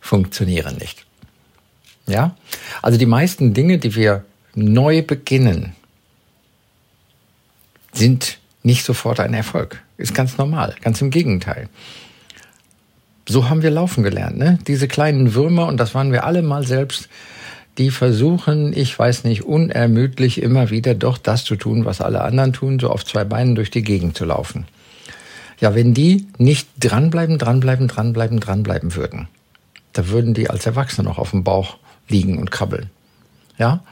funktionieren nicht. Ja? Also die meisten Dinge, die wir neu beginnen, sind nicht sofort ein Erfolg. Ist ganz normal, ganz im Gegenteil. So haben wir laufen gelernt, ne? Diese kleinen Würmer, und das waren wir alle mal selbst, die versuchen, ich weiß nicht, unermüdlich immer wieder doch das zu tun, was alle anderen tun, so auf zwei Beinen durch die Gegend zu laufen. Ja, wenn die nicht dranbleiben, dranbleiben, dranbleiben, dranbleiben würden, da würden die als Erwachsene noch auf dem Bauch liegen und krabbeln. Ja,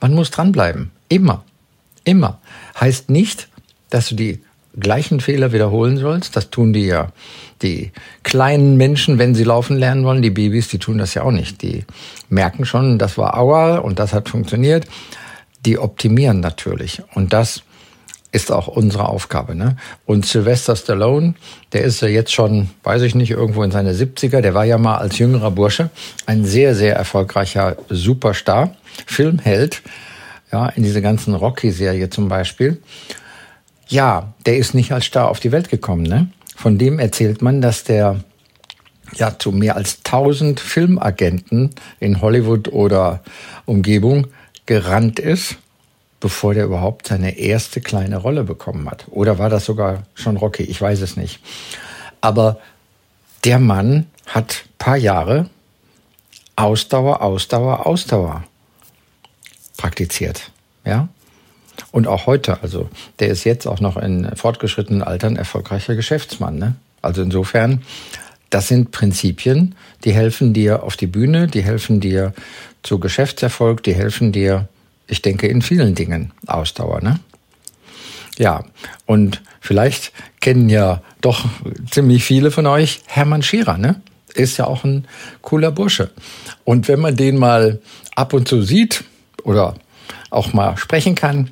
man muss dranbleiben. Immer. Immer. Heißt nicht, dass du die gleichen Fehler wiederholen sollst. Das tun die ja. Die kleinen Menschen, wenn sie laufen lernen wollen, die Babys, die tun das ja auch nicht. Die merken schon, das war Aua und das hat funktioniert. Die optimieren natürlich. Und das ist auch unsere Aufgabe. Ne? Und Sylvester Stallone, der ist ja jetzt schon, weiß ich nicht, irgendwo in seine 70er, der war ja mal als jüngerer Bursche ein sehr, sehr erfolgreicher Superstar, Filmheld, ja, in dieser ganzen Rocky-Serie zum Beispiel. Ja, der ist nicht als Star auf die Welt gekommen. Ne? Von dem erzählt man, dass der ja zu mehr als 1000 Filmagenten in Hollywood oder Umgebung gerannt ist bevor der überhaupt seine erste kleine Rolle bekommen hat. Oder war das sogar schon Rocky? Ich weiß es nicht. Aber der Mann hat paar Jahre Ausdauer, Ausdauer, Ausdauer praktiziert. Ja? Und auch heute, also der ist jetzt auch noch in fortgeschrittenen Altern erfolgreicher Geschäftsmann. Ne? Also insofern, das sind Prinzipien, die helfen dir auf die Bühne, die helfen dir zu Geschäftserfolg, die helfen dir ich denke, in vielen Dingen Ausdauer. Ne? Ja, und vielleicht kennen ja doch ziemlich viele von euch Hermann Scherer, ne? Ist ja auch ein cooler Bursche. Und wenn man den mal ab und zu sieht oder auch mal sprechen kann,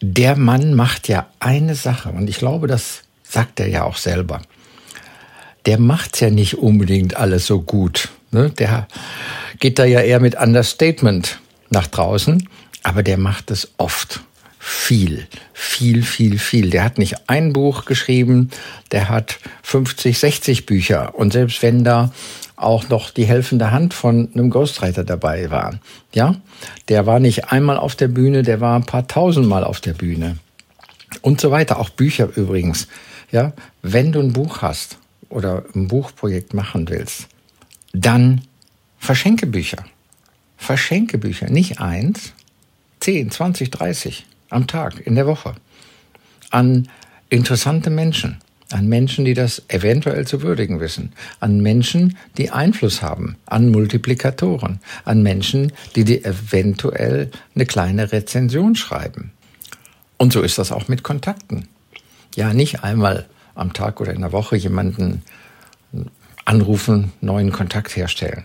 der Mann macht ja eine Sache und ich glaube, das sagt er ja auch selber. Der macht's ja nicht unbedingt alles so gut. Ne? Der geht da ja eher mit Understatement nach draußen, aber der macht es oft. Viel, viel, viel, viel. Der hat nicht ein Buch geschrieben, der hat 50, 60 Bücher. Und selbst wenn da auch noch die helfende Hand von einem Ghostwriter dabei war, ja, der war nicht einmal auf der Bühne, der war ein paar tausendmal auf der Bühne. Und so weiter. Auch Bücher übrigens. Ja, wenn du ein Buch hast oder ein Buchprojekt machen willst, dann verschenke Bücher. Verschenke Bücher, nicht eins, 10, 20, 30 am Tag, in der Woche. An interessante Menschen, an Menschen, die das eventuell zu würdigen wissen, an Menschen, die Einfluss haben, an Multiplikatoren, an Menschen, die dir eventuell eine kleine Rezension schreiben. Und so ist das auch mit Kontakten. Ja, nicht einmal am Tag oder in der Woche jemanden anrufen, neuen Kontakt herstellen.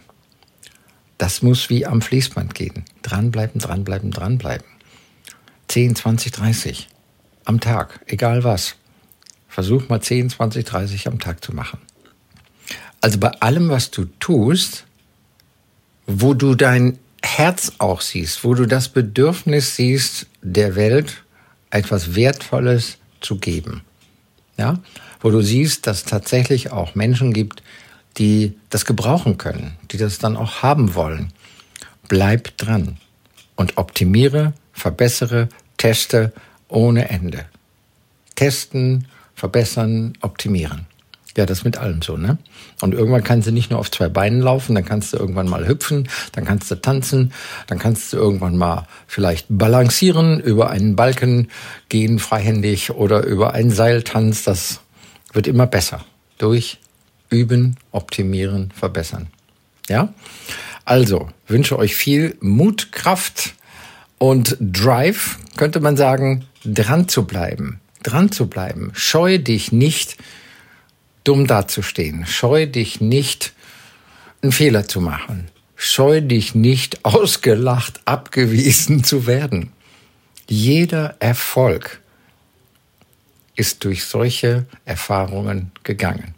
Das muss wie am Fließband gehen. Dranbleiben, dranbleiben, dranbleiben. 10, 20, 30 am Tag, egal was. Versuch mal 10, 20, 30 am Tag zu machen. Also bei allem, was du tust, wo du dein Herz auch siehst, wo du das Bedürfnis siehst, der Welt etwas Wertvolles zu geben. Ja? Wo du siehst, dass es tatsächlich auch Menschen gibt, die das gebrauchen können, die das dann auch haben wollen. Bleib dran und optimiere, verbessere, teste ohne Ende. Testen, verbessern, optimieren. Ja, das mit allem so, ne? Und irgendwann kannst du nicht nur auf zwei Beinen laufen, dann kannst du irgendwann mal hüpfen, dann kannst du tanzen, dann kannst du irgendwann mal vielleicht balancieren, über einen Balken gehen freihändig oder über einen Seiltanz. Das wird immer besser. Durch üben, optimieren, verbessern. Ja? Also, wünsche euch viel Mut, Kraft und Drive, könnte man sagen, dran zu bleiben. Dran zu bleiben. Scheu dich nicht, dumm dazustehen. Scheu dich nicht, einen Fehler zu machen. Scheu dich nicht, ausgelacht, abgewiesen zu werden. Jeder Erfolg ist durch solche Erfahrungen gegangen.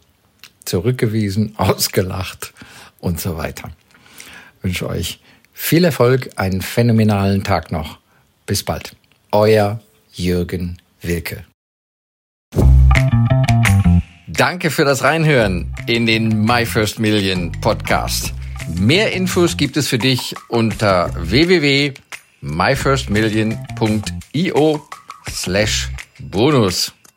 Zurückgewiesen, ausgelacht und so weiter. Ich wünsche euch viel Erfolg, einen phänomenalen Tag noch. Bis bald. Euer Jürgen Wilke. Danke für das Reinhören in den My First Million Podcast. Mehr Infos gibt es für dich unter www.myfirstmillion.io slash bonus.